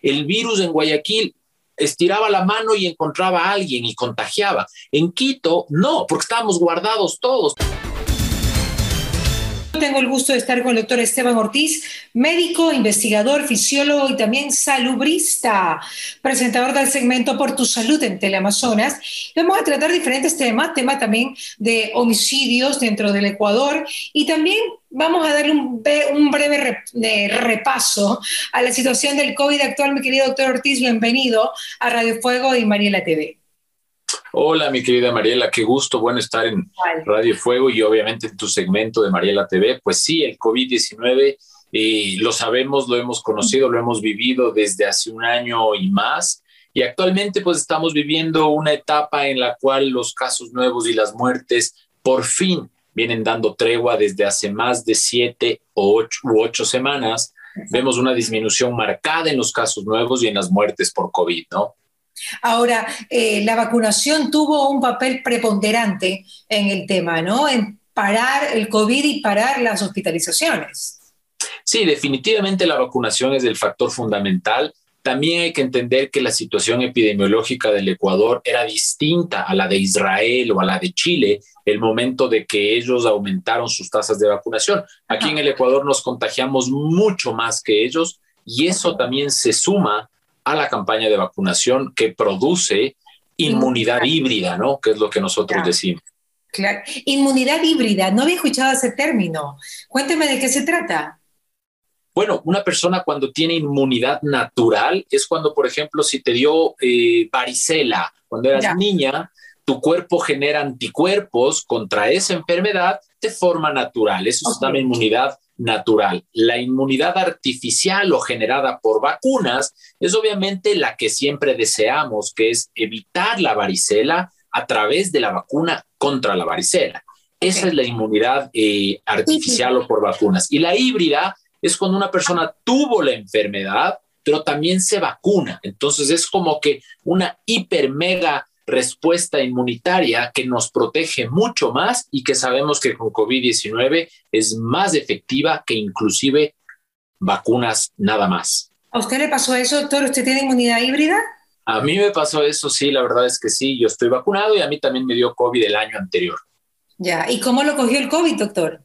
el virus en Guayaquil estiraba la mano y encontraba a alguien y contagiaba. En Quito, no, porque estábamos guardados todos. Tengo el gusto de estar con el doctor Esteban Ortiz, médico, investigador, fisiólogo y también salubrista, presentador del segmento Por tu Salud en Teleamazonas. Vamos a tratar diferentes temas, tema también de homicidios dentro del Ecuador y también vamos a darle un, breve repaso a la situación del COVID actual. Mi querido doctor Ortiz, bienvenido a Radio Fuego y Mariela TV. Hola, mi querida Mariela, qué gusto, bueno estar en Radio Fuego y obviamente en tu segmento de Mariela TV. Pues sí, el COVID-19 eh, lo sabemos, lo hemos conocido, lo hemos vivido desde hace un año y más. Y actualmente pues estamos viviendo una etapa en la cual los casos nuevos y las muertes por fin vienen dando tregua desde hace más de siete o ocho, u ocho semanas. Vemos una disminución marcada en los casos nuevos y en las muertes por COVID, ¿no? Ahora, eh, la vacunación tuvo un papel preponderante en el tema, ¿no? En parar el COVID y parar las hospitalizaciones. Sí, definitivamente la vacunación es el factor fundamental. También hay que entender que la situación epidemiológica del Ecuador era distinta a la de Israel o a la de Chile, el momento de que ellos aumentaron sus tasas de vacunación. Aquí en el Ecuador nos contagiamos mucho más que ellos y eso también se suma a la campaña de vacunación que produce inmunidad híbrida, ¿no? Que es lo que nosotros decimos. Claro. Inmunidad híbrida, no había escuchado ese término. Cuénteme de qué se trata. Bueno, una persona cuando tiene inmunidad natural es cuando, por ejemplo, si te dio eh, varicela cuando eras niña, tu cuerpo genera anticuerpos contra esa enfermedad de forma natural. Eso es una inmunidad natural. La inmunidad artificial o generada por vacunas es obviamente la que siempre deseamos, que es evitar la varicela a través de la vacuna contra la varicela. Esa es la inmunidad eh, artificial o por vacunas. Y la híbrida es cuando una persona tuvo la enfermedad, pero también se vacuna. Entonces es como que una hiper mega respuesta inmunitaria que nos protege mucho más y que sabemos que con COVID-19 es más efectiva que inclusive vacunas nada más. ¿A usted le pasó eso, doctor? ¿Usted tiene inmunidad híbrida? A mí me pasó eso, sí, la verdad es que sí, yo estoy vacunado y a mí también me dio COVID el año anterior. Ya, ¿y cómo lo cogió el COVID, doctor?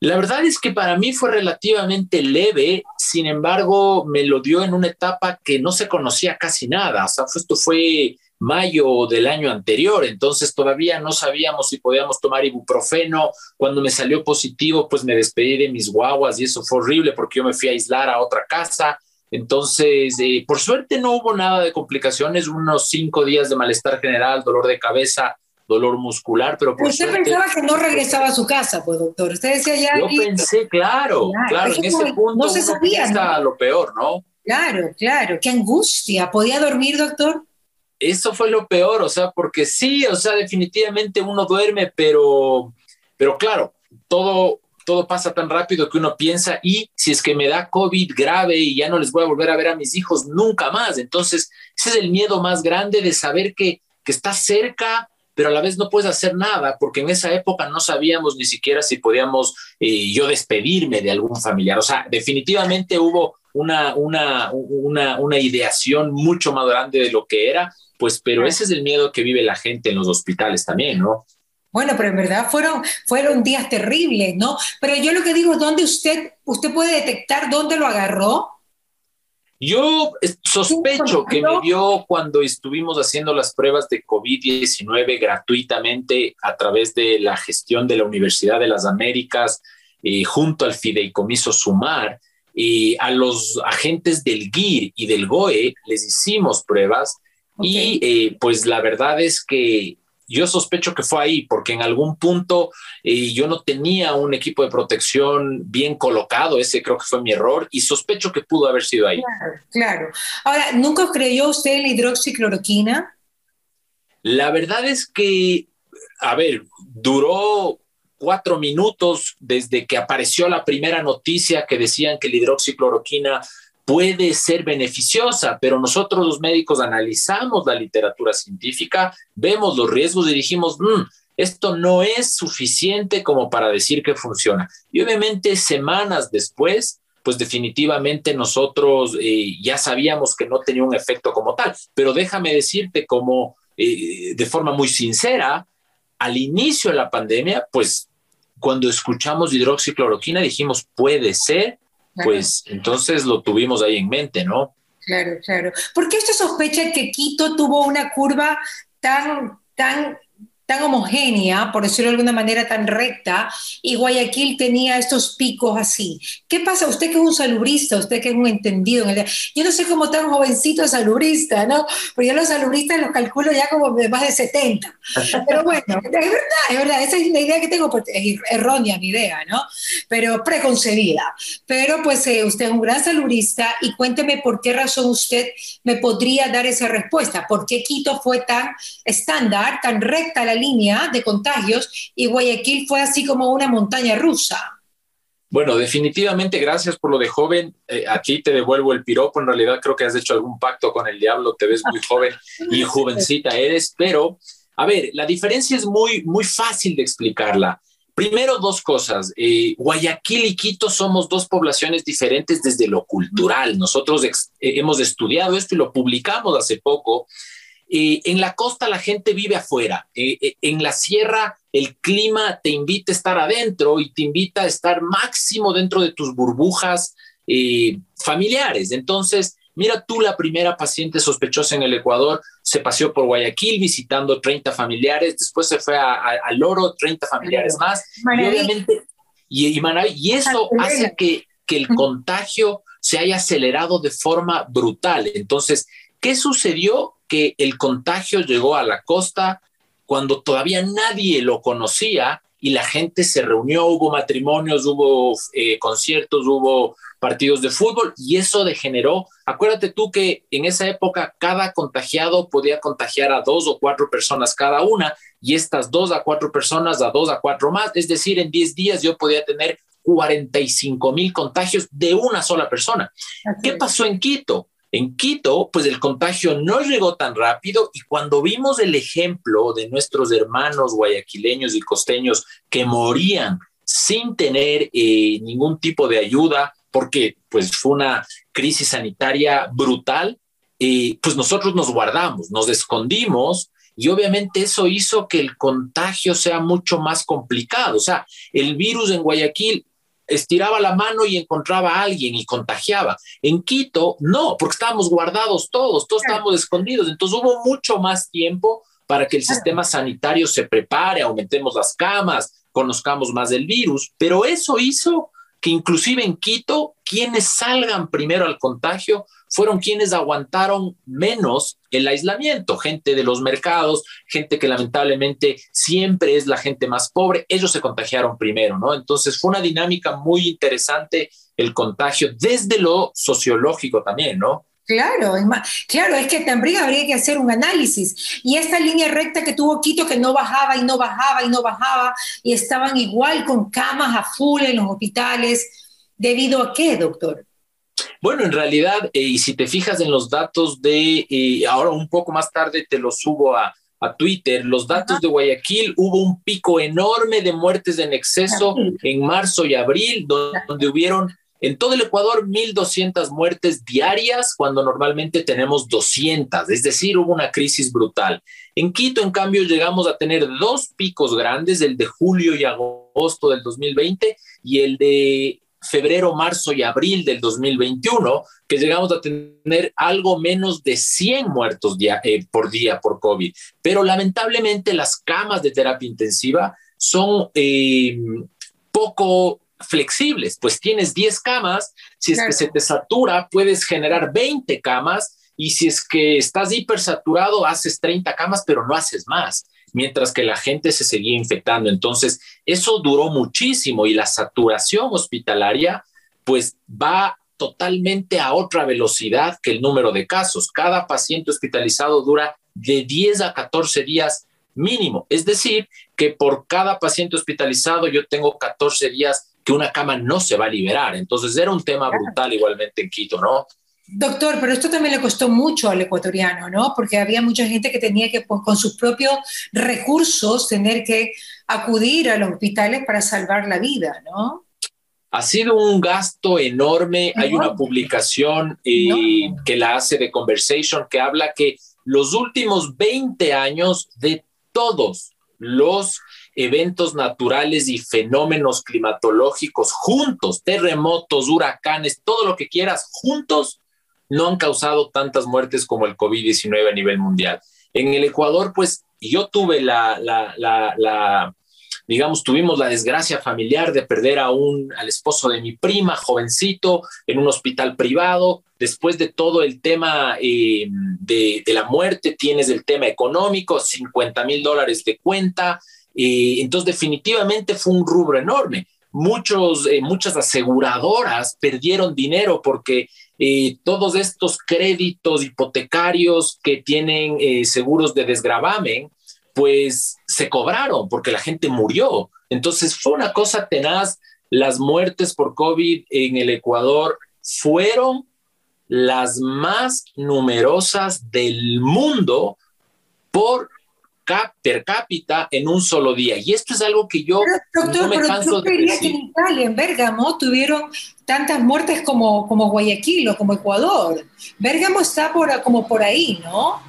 La verdad es que para mí fue relativamente leve, sin embargo, me lo dio en una etapa que no se conocía casi nada. O sea, esto fue mayo del año anterior, entonces todavía no sabíamos si podíamos tomar ibuprofeno. Cuando me salió positivo, pues me despedí de mis guaguas y eso fue horrible porque yo me fui a aislar a otra casa. Entonces, eh, por suerte no hubo nada de complicaciones, unos cinco días de malestar general, dolor de cabeza, dolor muscular, pero por Usted pensaba que no regresaba a su casa, pues doctor. Usted decía ya... Yo pensé, claro, claro, en ese punto no se sabía, lo peor, ¿no? Claro, claro, qué angustia. ¿Podía dormir, doctor? Eso fue lo peor, o sea, porque sí, o sea, definitivamente uno duerme, pero, pero claro, todo, todo pasa tan rápido que uno piensa, y si es que me da COVID grave y ya no les voy a volver a ver a mis hijos nunca más. Entonces, ese es el miedo más grande de saber que, que está cerca, pero a la vez no puedes hacer nada, porque en esa época no sabíamos ni siquiera si podíamos eh, yo despedirme de algún familiar. O sea, definitivamente hubo una, una, una, una ideación mucho más grande de lo que era pues, pero ese es el miedo que vive la gente en los hospitales también, ¿no? Bueno, pero en verdad fueron, fueron días terribles, ¿no? Pero yo lo que digo es, ¿dónde usted, usted puede detectar dónde lo agarró? Yo sospecho que me vio cuando estuvimos haciendo las pruebas de COVID-19 gratuitamente a través de la gestión de la Universidad de las Américas eh, junto al fideicomiso Sumar. Y a los agentes del GIR y del GOE les hicimos pruebas y eh, pues la verdad es que yo sospecho que fue ahí, porque en algún punto eh, yo no tenía un equipo de protección bien colocado, ese creo que fue mi error, y sospecho que pudo haber sido ahí. Claro, claro. Ahora, ¿nunca creyó usted en la hidroxicloroquina? La verdad es que, a ver, duró cuatro minutos desde que apareció la primera noticia que decían que la hidroxicloroquina puede ser beneficiosa, pero nosotros los médicos analizamos la literatura científica, vemos los riesgos y dijimos, mm, esto no es suficiente como para decir que funciona. Y obviamente semanas después, pues definitivamente nosotros eh, ya sabíamos que no tenía un efecto como tal. Pero déjame decirte como eh, de forma muy sincera, al inicio de la pandemia, pues cuando escuchamos hidroxicloroquina dijimos, puede ser, pues entonces lo tuvimos ahí en mente, ¿no? Claro, claro. ¿Por qué usted sospecha que Quito tuvo una curva tan, tan tan homogénea, por decirlo de alguna manera tan recta, y Guayaquil tenía estos picos así. ¿Qué pasa? Usted que es un salubrista, usted que es un entendido en el Yo no sé cómo tan jovencito es salubrista, ¿no? Porque yo los salubristas los calculo ya como de más de 70. Pero bueno, es verdad, es verdad, esa es la idea que tengo, porque es errónea mi idea, ¿no? Pero preconcebida. Pero pues eh, usted es un gran salubrista y cuénteme por qué razón usted me podría dar esa respuesta. ¿Por qué Quito fue tan estándar, tan recta la línea de contagios y Guayaquil fue así como una montaña rusa. Bueno, definitivamente gracias por lo de joven. Eh, aquí te devuelvo el piropo. En realidad creo que has hecho algún pacto con el diablo. Te ves muy joven y jovencita eres. Pero, a ver, la diferencia es muy, muy fácil de explicarla. Primero, dos cosas. Eh, Guayaquil y Quito somos dos poblaciones diferentes desde lo cultural. Nosotros eh, hemos estudiado esto y lo publicamos hace poco eh, en la costa la gente vive afuera, eh, eh, en la sierra el clima te invita a estar adentro y te invita a estar máximo dentro de tus burbujas familiares. Entonces, mira tú la primera paciente sospechosa en el Ecuador, se paseó por Guayaquil visitando 30 familiares, después se fue a, Loro, 30 familiares más, y obviamente, y, y, eso hace que, que el contagio se haya acelerado de forma brutal. Entonces, ¿qué sucedió? Que el contagio llegó a la costa cuando todavía nadie lo conocía y la gente se reunió, hubo matrimonios, hubo eh, conciertos, hubo partidos de fútbol y eso degeneró. Acuérdate tú que en esa época cada contagiado podía contagiar a dos o cuatro personas cada una y estas dos a cuatro personas a dos a cuatro más. Es decir, en 10 días yo podía tener 45 mil contagios de una sola persona. ¿Qué pasó en Quito? En Quito, pues el contagio no llegó tan rápido y cuando vimos el ejemplo de nuestros hermanos guayaquileños y costeños que morían sin tener eh, ningún tipo de ayuda, porque pues fue una crisis sanitaria brutal, eh, pues nosotros nos guardamos, nos escondimos y obviamente eso hizo que el contagio sea mucho más complicado. O sea, el virus en Guayaquil estiraba la mano y encontraba a alguien y contagiaba. En Quito, no, porque estábamos guardados todos, todos estábamos escondidos. Entonces hubo mucho más tiempo para que el sistema sanitario se prepare, aumentemos las camas, conozcamos más del virus, pero eso hizo que inclusive en Quito, quienes salgan primero al contagio fueron quienes aguantaron menos el aislamiento, gente de los mercados, gente que lamentablemente siempre es la gente más pobre, ellos se contagiaron primero, ¿no? Entonces fue una dinámica muy interesante el contagio desde lo sociológico también, ¿no? Claro, es claro, es que también habría que hacer un análisis. Y esta línea recta que tuvo Quito, que no bajaba y no bajaba y no bajaba, y estaban igual con camas a full en los hospitales, ¿debido a qué, doctor? Bueno, en realidad, eh, y si te fijas en los datos de, eh, ahora un poco más tarde te los subo a, Twitter, los datos de Guayaquil, hubo un pico enorme de muertes en exceso en marzo y abril, donde, hubieron en todo el Ecuador 1.200 muertes diarias, cuando normalmente tenemos 200, es decir, hubo una crisis brutal. En Quito, en cambio, llegamos a tener dos picos grandes, el de julio y agosto del 2020 y el de febrero, marzo y abril del 2021, que llegamos a tener algo menos de 100 muertos eh, por día por COVID. Pero lamentablemente las camas de terapia intensiva son eh, poco flexibles, pues tienes 10 camas, si es que se te satura, puedes generar 20 camas y si es que estás hipersaturado, haces 30 camas, pero no haces más mientras que la gente se seguía infectando. Entonces, eso duró muchísimo y la saturación hospitalaria pues va totalmente a otra velocidad que el número de casos. Cada paciente hospitalizado dura de 10 a 14 días mínimo. Es decir, que por cada paciente hospitalizado yo tengo 14 días que una cama no se va a liberar. Entonces era un tema brutal igualmente en Quito, ¿no? Doctor, pero esto también le costó mucho al ecuatoriano, ¿no? Porque había mucha gente que tenía que, pues, con sus propios recursos, tener que acudir a los hospitales para salvar la vida, ¿no? Ha sido un gasto enorme. Hay una publicación eh, que la hace de Conversation que habla que los últimos 20 años de todos los eventos naturales y fenómenos climatológicos juntos, terremotos, huracanes, todo lo que quieras, juntos, no han causado tantas muertes como el COVID-19 a nivel mundial. En el Ecuador, pues yo tuve la, digamos, tuvimos la desgracia familiar de perder a un, al esposo de mi prima, jovencito, en un hospital privado. Después de todo el tema eh, de, la muerte, tienes el tema económico, 50 mil dólares de cuenta, entonces, definitivamente fue un rubro enorme. Muchos, eh, muchas aseguradoras perdieron dinero porque eh, todos estos créditos hipotecarios que tienen eh, seguros de desgravamen, pues se cobraron porque la gente murió. Entonces fue una cosa tenaz. Las muertes por COVID en el Ecuador fueron las más numerosas del mundo por per cápita en un solo día. Y esto es algo que yo no me canso de decir. que en Italia, en Bérgamo, tuvieron tantas muertes como, como Guayaquil o como Ecuador. Bérgamo está por, como por ahí, ¿no?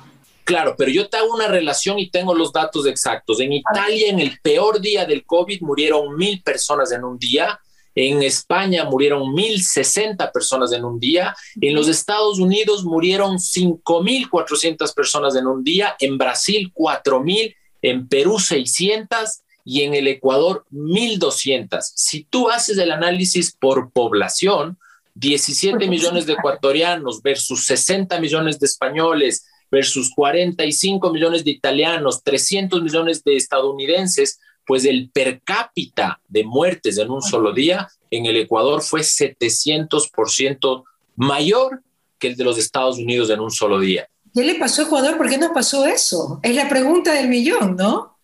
Claro, pero yo te hago una relación y tengo los datos exactos. En Italia, en el peor día del COVID, murieron mil personas en un día. En España murieron 1.060 personas en un día. En los Estados Unidos murieron 5.400 personas en un día. En Brasil 4.000. En Perú 600 y en el Ecuador 1.200. Si tú haces el análisis por población, 17 millones de ecuatorianos versus 60 millones de españoles versus 45 millones de italianos, 300 millones de estadounidenses, pues el per cápita de muertes en un solo día en el Ecuador fue 700% mayor que el de los Estados Unidos en un solo día. ¿Qué le pasó a Ecuador? ¿Por qué nos pasó eso? Es la pregunta del millón, ¿no?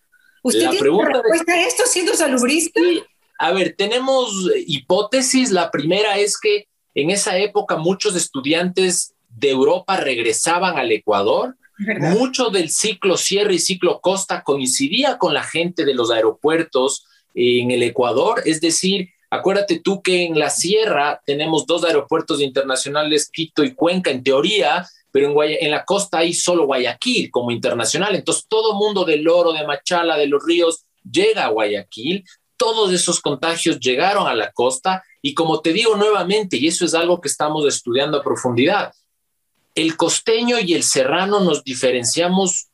¿Usted tiene respuesta a esto siendo salubrista? A ver, tenemos hipótesis. La primera es que en esa época muchos estudiantes de Europa regresaban al Ecuador mucho del ciclo Sierra y ciclo Costa coincidía con la gente de los aeropuertos en el Ecuador, es decir, acuérdate tú que en la Sierra tenemos dos aeropuertos internacionales, Quito y Cuenca, en teoría, pero en, en la costa hay solo Guayaquil como internacional, entonces todo mundo del oro, de Machala, de los ríos, llega a Guayaquil, todos esos contagios llegaron a la costa y como te digo nuevamente, y eso es algo que estamos estudiando a profundidad, el costeño y el serrano nos diferenciamos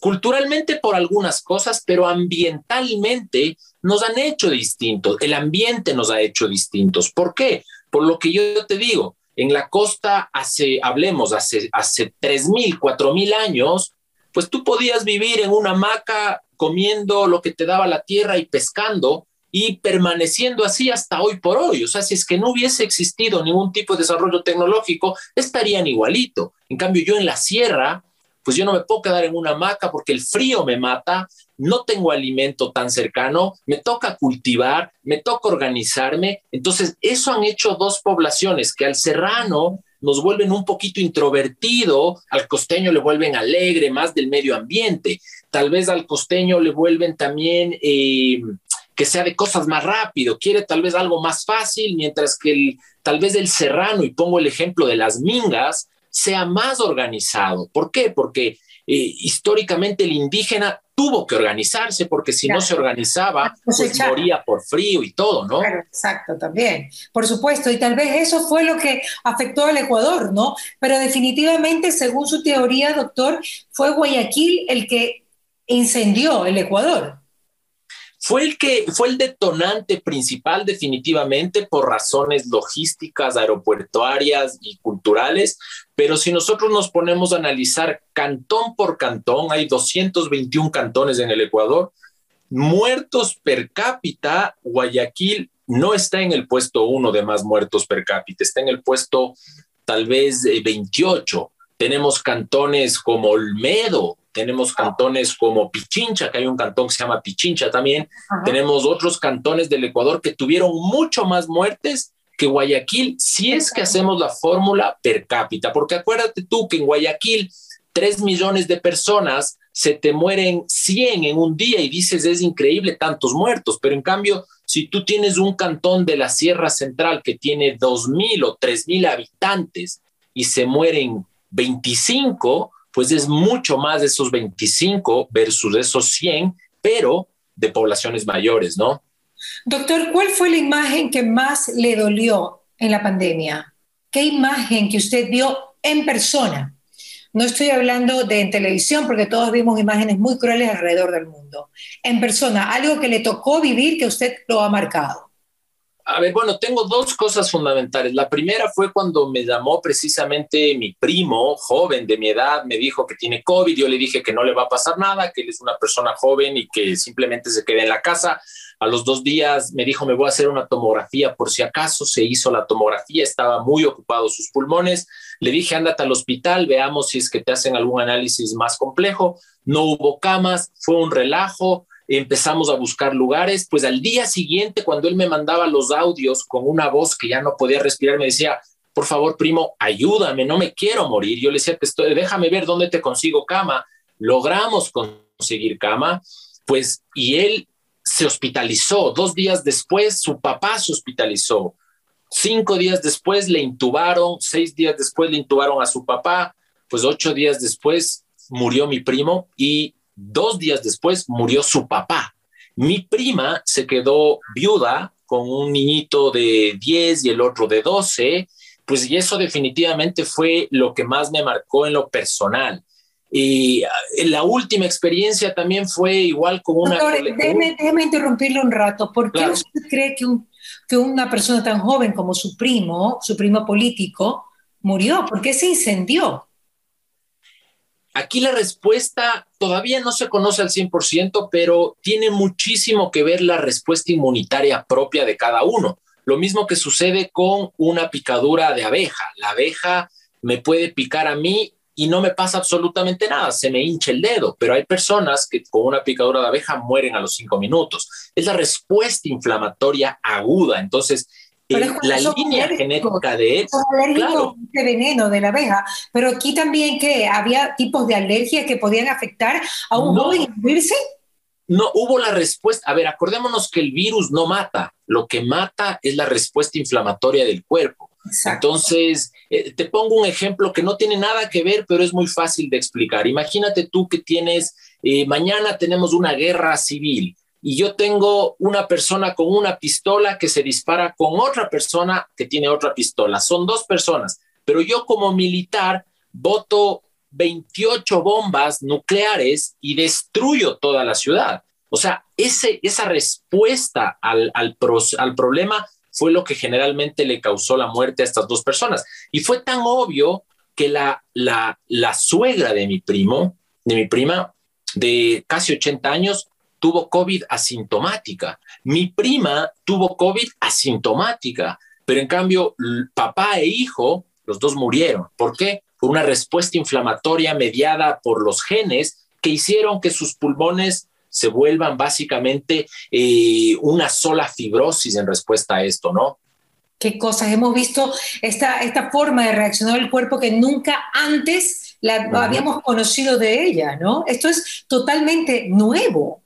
culturalmente por algunas cosas, pero ambientalmente nos han hecho distintos. El ambiente nos ha hecho distintos. ¿Por qué? Por lo que yo te digo, en la costa hace, hablemos, hace, hace 3.000, 4.000 años, pues tú podías vivir en una hamaca comiendo lo que te daba la tierra y pescando, y permaneciendo así hasta hoy por hoy. O sea, si es que no hubiese existido ningún tipo de desarrollo tecnológico, estarían igualito. En cambio, yo en la sierra, pues yo no me puedo quedar en una hamaca porque el frío me mata, no tengo alimento tan cercano, me toca cultivar, me toca organizarme. Entonces, eso han hecho dos poblaciones que al serrano nos vuelven un poquito introvertido, al costeño le vuelven alegre, más del medio ambiente. Tal vez al costeño le vuelven también... Eh, que sea de cosas más rápido, quiere tal vez algo más fácil, mientras que el, tal vez el serrano, y pongo el ejemplo de las mingas, sea más organizado. ¿Por qué? Porque eh, históricamente el indígena tuvo que organizarse porque si no se organizaba, pues moría por frío y todo, ¿no? exacto, también. Por supuesto, y tal vez eso fue lo que afectó al Ecuador, ¿no? Pero definitivamente, según su teoría, doctor, fue Guayaquil el que incendió el Ecuador fue el que fue el detonante principal definitivamente por razones logísticas, aeropuertuarias y culturales, pero si nosotros nos ponemos a analizar cantón por cantón, hay 221 cantones en el Ecuador, muertos per cápita, Guayaquil no está en el puesto uno de más muertos per cápita, está en el puesto tal vez 28. Tenemos cantones como Olmedo, tenemos cantones como Pichincha, que hay un cantón que se llama Pichincha también, tenemos otros cantones del Ecuador que tuvieron mucho más muertes que Guayaquil, si es que hacemos la fórmula per cápita, porque acuérdate tú que en Guayaquil tres millones de personas se te mueren 100 en un día y dices es increíble tantos muertos, pero en cambio Si tú tienes un cantón de la Sierra Central que tiene 2.000 o 3.000 habitantes y se mueren 25, pues es mucho más de esos 25 versus esos 100, pero de poblaciones mayores, ¿no? Doctor, ¿cuál fue la imagen que más le dolió en la pandemia? ¿Qué imagen que usted vio en persona? No estoy hablando de en televisión, porque todos vimos imágenes muy crueles alrededor del mundo. En persona, algo que le tocó vivir que usted lo ha marcado. A ver, bueno, tengo dos cosas fundamentales. La primera fue cuando me llamó precisamente mi primo, joven de mi edad, me dijo que tiene COVID. Yo le dije que no le va a pasar nada, que él es una persona joven y que simplemente se quede en la casa. A los dos días me dijo, me voy a hacer una tomografía por si acaso. Se hizo la tomografía, estaba muy ocupado sus pulmones. Le dije, ándate al hospital, veamos si es que te hacen algún análisis más complejo. No hubo camas, fue un relajo. Empezamos a buscar lugares. Pues al día siguiente, cuando él me mandaba los audios con una voz que ya no podía respirar, me decía, por favor, primo, ayúdame, no me quiero morir. Yo le decía, estoy, déjame ver dónde te consigo cama. Logramos conseguir cama, pues, y él se hospitalizó. Dos días después, su papá se hospitalizó. Cinco días después le intubaron, seis días después le intubaron a su papá, pues ocho días después murió mi primo y dos días después murió su papá. Mi prima se quedó viuda con un niñito de 10 y el otro de 12, pues y eso definitivamente fue lo que más me marcó en lo personal. Y eh, la última experiencia también fue igual con una... Doctor, déjeme, déjeme, interrumpirle un rato. ¿Por qué usted cree que, un, que una persona tan joven como su primo, su primo político, murió? ¿Por qué se incendió? Aquí la respuesta todavía no se conoce al 100%, pero tiene muchísimo que ver la respuesta inmunitaria propia de cada uno. Lo mismo que sucede con una picadura de abeja. La abeja me puede picar a mí y no me pasa absolutamente nada, se me hincha el dedo, pero hay personas que con una picadura de abeja mueren a los cinco minutos. Es la respuesta inflamatoria aguda, entonces la línea genética de él, claro. de veneno de la abeja, pero aquí también que había tipos de alergias que podían afectar a un no, No hubo la respuesta. A ver, acordémonos que el virus no mata, lo que mata es la respuesta inflamatoria del cuerpo. Entonces, eh, te pongo un ejemplo que no tiene nada que ver, pero es muy fácil de explicar. Imagínate tú que tienes, eh, mañana tenemos una guerra civil y yo tengo una persona con una pistola que se dispara con otra persona que tiene otra pistola. Son dos personas, pero yo como militar voto 28 bombas nucleares y destruyo toda la ciudad. O sea, ese, esa respuesta al, al, problema fue lo que generalmente le causó la muerte a estas dos personas. Y fue tan obvio que la, la, la suegra de mi primo, de mi prima, de casi 80 años, tuvo COVID asintomática. Mi prima tuvo COVID asintomática, pero en cambio papá e hijo, los dos murieron. ¿Por qué? Por una respuesta inflamatoria mediada por los genes que hicieron que sus pulmones se vuelvan básicamente eh, una sola fibrosis en respuesta a esto, ¿no? Qué cosas. Hemos visto esta, esta forma de reaccionar el cuerpo que nunca antes la habíamos conocido de ella, ¿no? Esto es totalmente nuevo.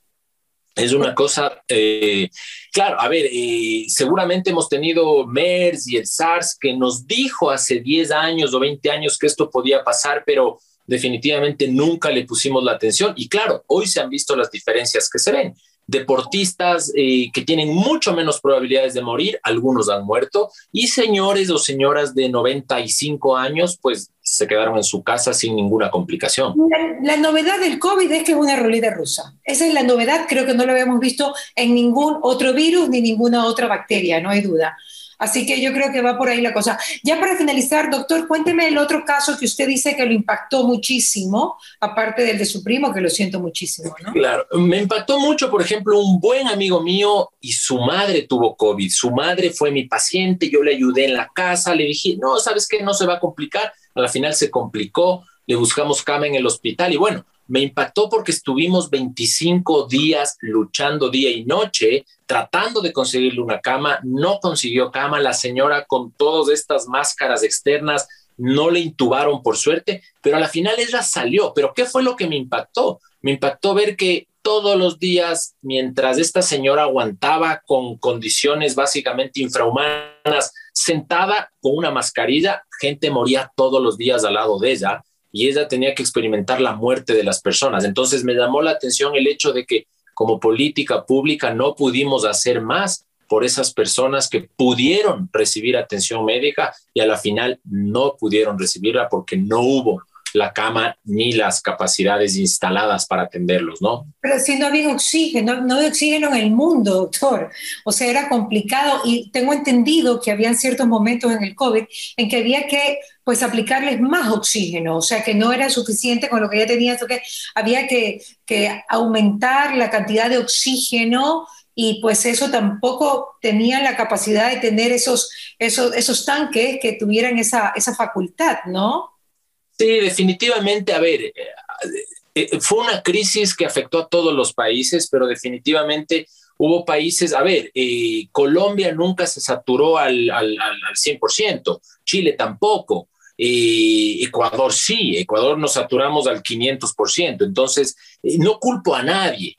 Es una cosa, eh, claro, a ver, eh, seguramente hemos tenido MERS y el SARS que nos dijo hace 10 años o 20 años que esto podía pasar, pero definitivamente nunca le pusimos la atención y claro, hoy se han visto las diferencias que se ven. Deportistas eh, que tienen mucho menos probabilidades de morir, algunos han muerto, y señores o señoras de 95 años, pues se quedaron en su casa sin ninguna complicación. La, novedad del COVID es que es una ruleta rusa. Esa es la novedad, creo que no lo habíamos visto en ningún otro virus ni ninguna otra bacteria, no hay duda. Así que yo creo que va por ahí la cosa. Ya para finalizar, doctor, cuénteme el otro caso que usted dice que lo impactó muchísimo, aparte del de su primo, que lo siento muchísimo, ¿no? Claro, me impactó mucho, por ejemplo, un buen amigo mío y su madre tuvo COVID. Su madre fue mi paciente, yo le ayudé en la casa, le dije, no, ¿sabes qué? No se va a complicar. A la final se complicó, le buscamos cama en el hospital y bueno, me impactó porque estuvimos 25 días luchando día y noche tratando de conseguirle una cama, no consiguió cama, la señora con todas estas máscaras externas no le intubaron por suerte, pero a la final ella salió. Pero ¿qué fue lo que me impactó? Me impactó ver que todos los días, mientras esta señora aguantaba con condiciones básicamente infrahumanas, sentada con una mascarilla, gente moría todos los días al lado de ella y ella tenía que experimentar la muerte de las personas. Entonces me llamó la atención el hecho de que como política pública no pudimos hacer más por esas personas que pudieron recibir atención médica y a la final no pudieron recibirla porque no hubo la cama ni las capacidades instaladas para atenderlos, ¿no? Pero si no había oxígeno, no había oxígeno en el mundo, doctor. O sea, era complicado y tengo entendido que habían ciertos momentos en el COVID en que había que pues aplicarles más oxígeno, o sea que no era suficiente con lo que ya tenía, que había que, que aumentar la cantidad de oxígeno y pues eso tampoco tenía la capacidad de tener esos, esos, esos tanques que tuvieran esa, esa facultad, ¿no? Sí, definitivamente, a ver, eh, eh, fue una crisis que afectó a todos los países, pero definitivamente hubo países, a ver, eh, Colombia nunca se saturó al, al, al 100%, Chile tampoco, Ecuador sí, Ecuador nos saturamos al 500%, entonces no culpo a nadie,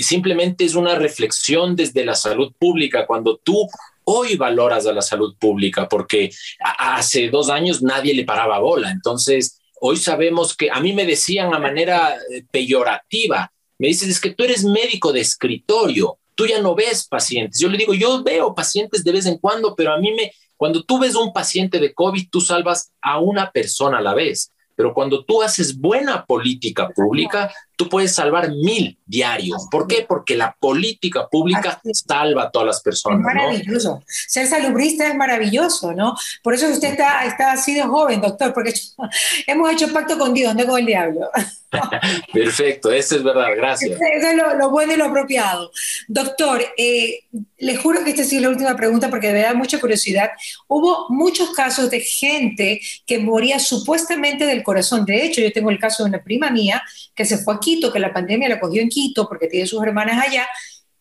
simplemente es una reflexión desde la salud pública, cuando tú hoy valoras a la salud pública, porque hace dos años nadie le paraba bola, entonces Hoy sabemos que a mí me decían a manera eh, peyorativa, me dicen, es que tú eres médico de escritorio, tú ya no ves pacientes. Yo le digo, yo veo pacientes de vez en cuando, pero a mí me, cuando tú ves un paciente de COVID, tú salvas a una persona a la vez. Pero cuando tú haces buena política pública, tú puedes salvar mil diarios. ¿Por qué? Porque la política pública salva a todas las personas. Es maravilloso. Ser salubrista es maravilloso, ¿no? Por eso usted está, está así de joven, doctor, porque hemos hecho pacto con Dios, no con el diablo. Perfecto, eso es verdad, gracias. Eso es lo, bueno y lo apropiado. Doctor, eh, le juro que esta es la última pregunta porque me da mucha curiosidad. Hubo muchos casos de gente que moría supuestamente del corazón. De hecho, yo tengo el caso de una prima mía que se fue a Quito, que la pandemia la cogió en Quito porque tiene sus hermanas allá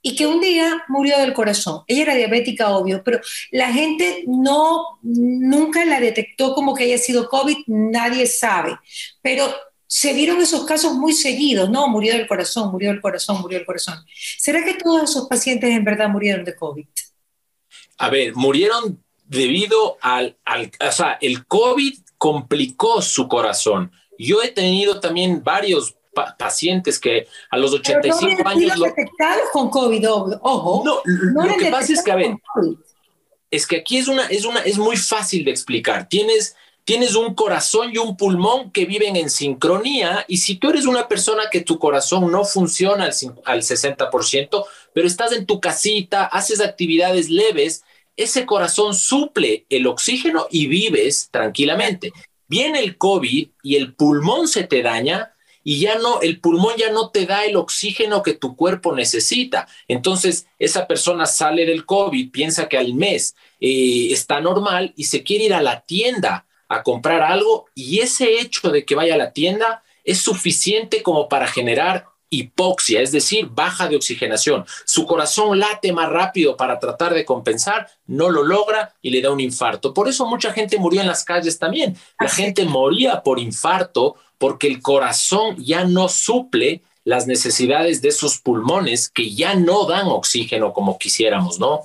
y que un día murió del corazón. Ella era diabética, obvio, pero la gente no, nunca la detectó como que haya sido COVID, nadie sabe. Pero se vieron esos casos muy seguidos, ¿no? Murió del corazón, murió del corazón, murió del corazón. ¿Será que todos esos pacientes en verdad murieron de COVID? A ver, murieron debido al, al o sea, el COVID complicó su corazón. Yo he tenido también varios pacientes que a los 85 no años... Lo... con COVID, ojo. No, lo que pasa es que, a ver, es que aquí es, una, es, una, es muy fácil de explicar. Tienes tienes un corazón y un pulmón que viven en sincronía y si tú eres una persona que tu corazón no funciona al, al 60%, pero estás en tu casita, haces actividades leves, ese corazón suple el oxígeno y vives tranquilamente. Viene el COVID y el pulmón se te daña y ya no, el pulmón ya no te da el oxígeno que tu cuerpo necesita. Entonces, esa persona sale del COVID, piensa que al mes eh, está normal y se quiere ir a la tienda a comprar algo y ese hecho de que vaya a la tienda es suficiente como para generar hipoxia, es decir, baja de oxigenación. Su corazón late más rápido para tratar de compensar, no lo logra y le da un infarto. Por eso mucha gente murió en las calles también. La gente moría por infarto porque el corazón ya no suple las necesidades de sus pulmones que ya no dan oxígeno como quisiéramos, ¿no?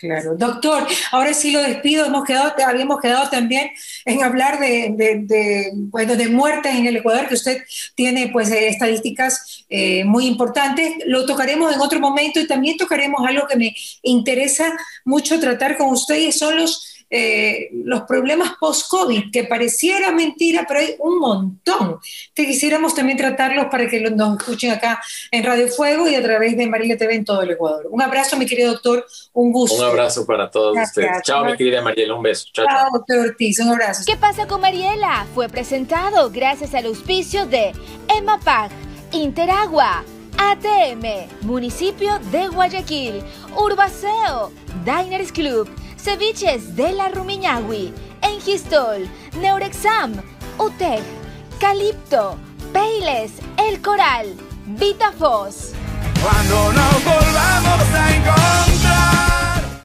Claro, doctor, ahora sí lo despido, hemos quedado, habíamos quedado también en hablar de, de, de muertes en el Ecuador, que usted tiene pues eh, estadísticas eh, muy importantes, lo tocaremos en otro momento y también tocaremos algo que me interesa mucho tratar con usted y son los eh, los problemas post-COVID, que pareciera mentira, pero hay un montón que quisiéramos también tratarlos para que nos escuchen acá en Radio Fuego y a través de Mariela TV en todo el Ecuador. Un abrazo, mi querido doctor, un gusto. Un abrazo para todos ustedes. Chao, mi querida Mariela, un beso. Chao, chao, doctor Ortiz, un abrazo. ¿Qué pasa con Mariela? Fue presentado gracias al auspicio de EMAPAC, Interagua, ATM, Municipio de Guayaquil, Urbaceo, Diners Club, Ceviches de la Rumiñahui, Engistol, Neurexam, UTEC, Calipto, Peiles, El Coral, Vitafos. Cuando nos volvamos a encontrar.